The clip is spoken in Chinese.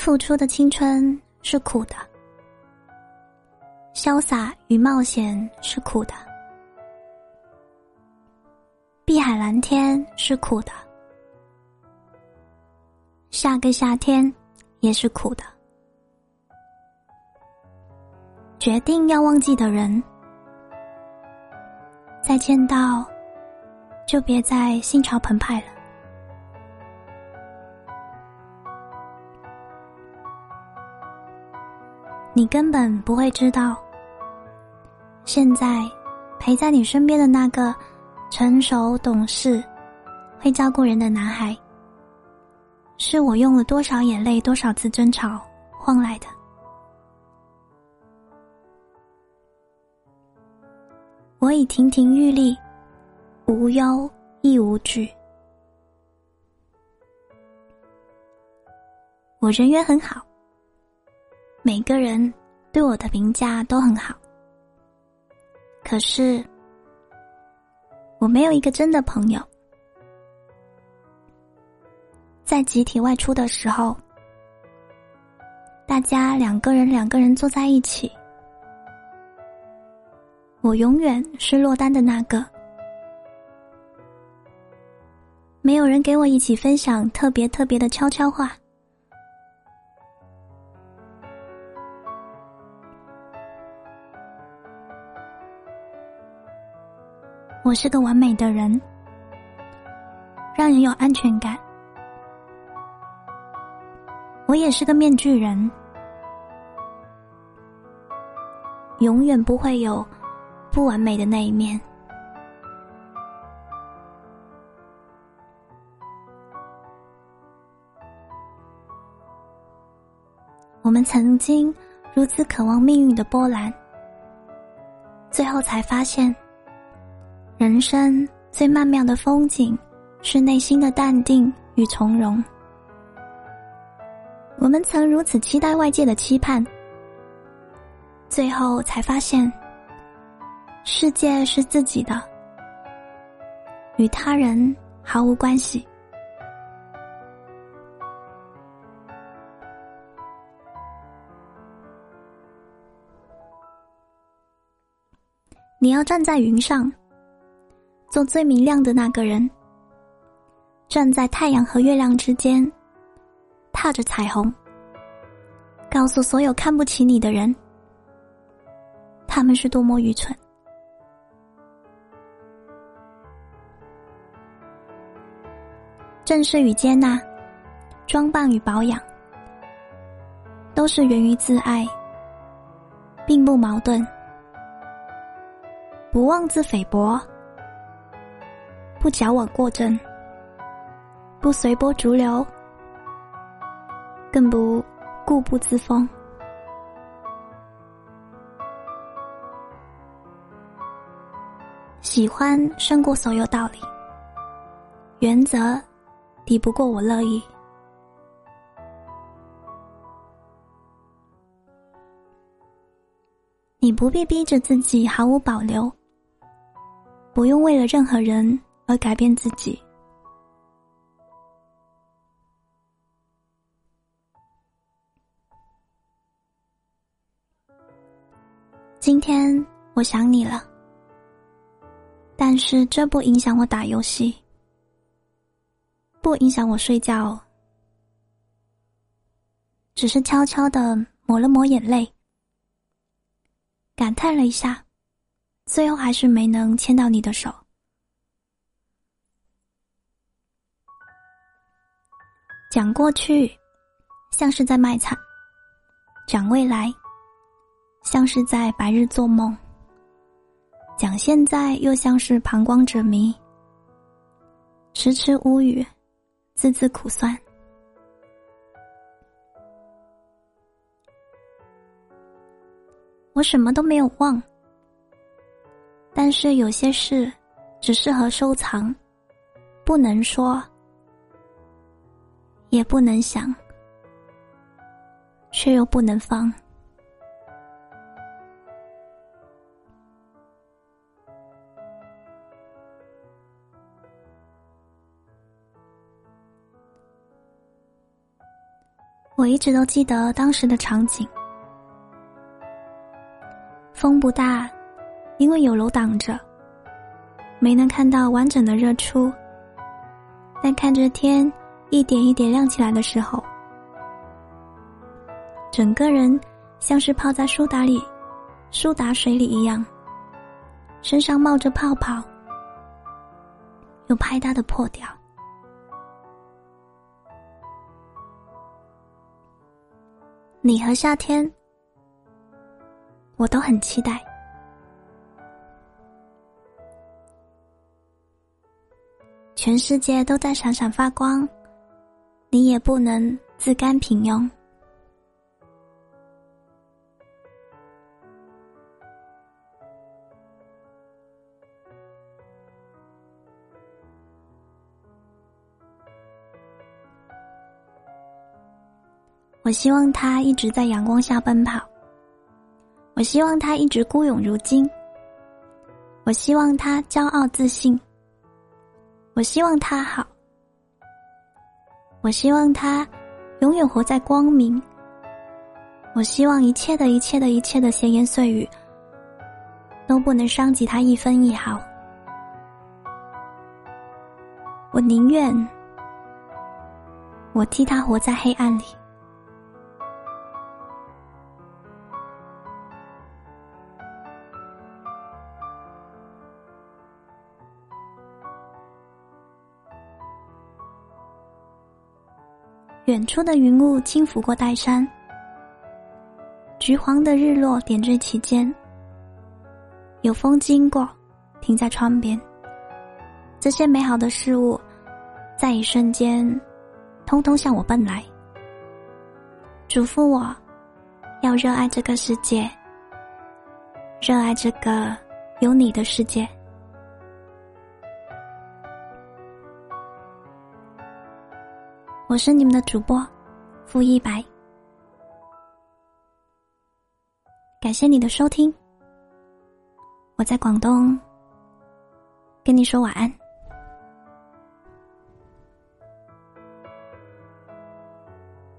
付出的青春是苦的，潇洒与冒险是苦的，碧海蓝天是苦的，下个夏天也是苦的。决定要忘记的人，再见到，就别再心潮澎湃了。你根本不会知道，现在陪在你身边的那个成熟懂事、会照顾人的男孩，是我用了多少眼泪、多少次争吵换来的。我已亭亭玉立，无忧亦无惧。我人缘很好，每个人对我的评价都很好。可是，我没有一个真的朋友。在集体外出的时候，大家两个人两个人坐在一起。我永远是落单的那个，没有人给我一起分享特别特别的悄悄话。我是个完美的人，让人有安全感。我也是个面具人，永远不会有。不完美的那一面。我们曾经如此渴望命运的波澜，最后才发现，人生最曼妙的风景是内心的淡定与从容。我们曾如此期待外界的期盼，最后才发现。世界是自己的，与他人毫无关系。你要站在云上，做最明亮的那个人，站在太阳和月亮之间，踏着彩虹，告诉所有看不起你的人，他们是多么愚蠢。正视与接纳，装扮与保养，都是源于自爱，并不矛盾。不妄自菲薄，不矫枉过正，不随波逐流，更不固步自封。喜欢胜过所有道理，原则。抵不过我乐意。你不必逼着自己毫无保留，不用为了任何人而改变自己。今天我想你了，但是这不影响我打游戏。不影响我睡觉，只是悄悄的抹了抹眼泪，感叹了一下，最后还是没能牵到你的手。讲过去，像是在卖惨；讲未来，像是在白日做梦；讲现在，又像是旁观者迷，迟迟无语。字字苦酸，我什么都没有忘，但是有些事只适合收藏，不能说，也不能想，却又不能放。我一直都记得当时的场景，风不大，因为有楼挡着，没能看到完整的日出。但看着天一点一点亮起来的时候，整个人像是泡在苏打里、苏打水里一样，身上冒着泡泡，又拍打的破掉。你和夏天，我都很期待。全世界都在闪闪发光，你也不能自甘平庸。我希望他一直在阳光下奔跑。我希望他一直孤勇如金。我希望他骄傲自信。我希望他好。我希望他永远活在光明。我希望一切的一切的一切的闲言碎语都不能伤及他一分一毫。我宁愿我替他活在黑暗里。远处的云雾轻拂过岱山，橘黄的日落点缀其间。有风经过，停在窗边。这些美好的事物，在一瞬间，通通向我奔来，嘱咐我，要热爱这个世界，热爱这个有你的世界。我是你们的主播，付一白。感谢你的收听，我在广东，跟你说晚安。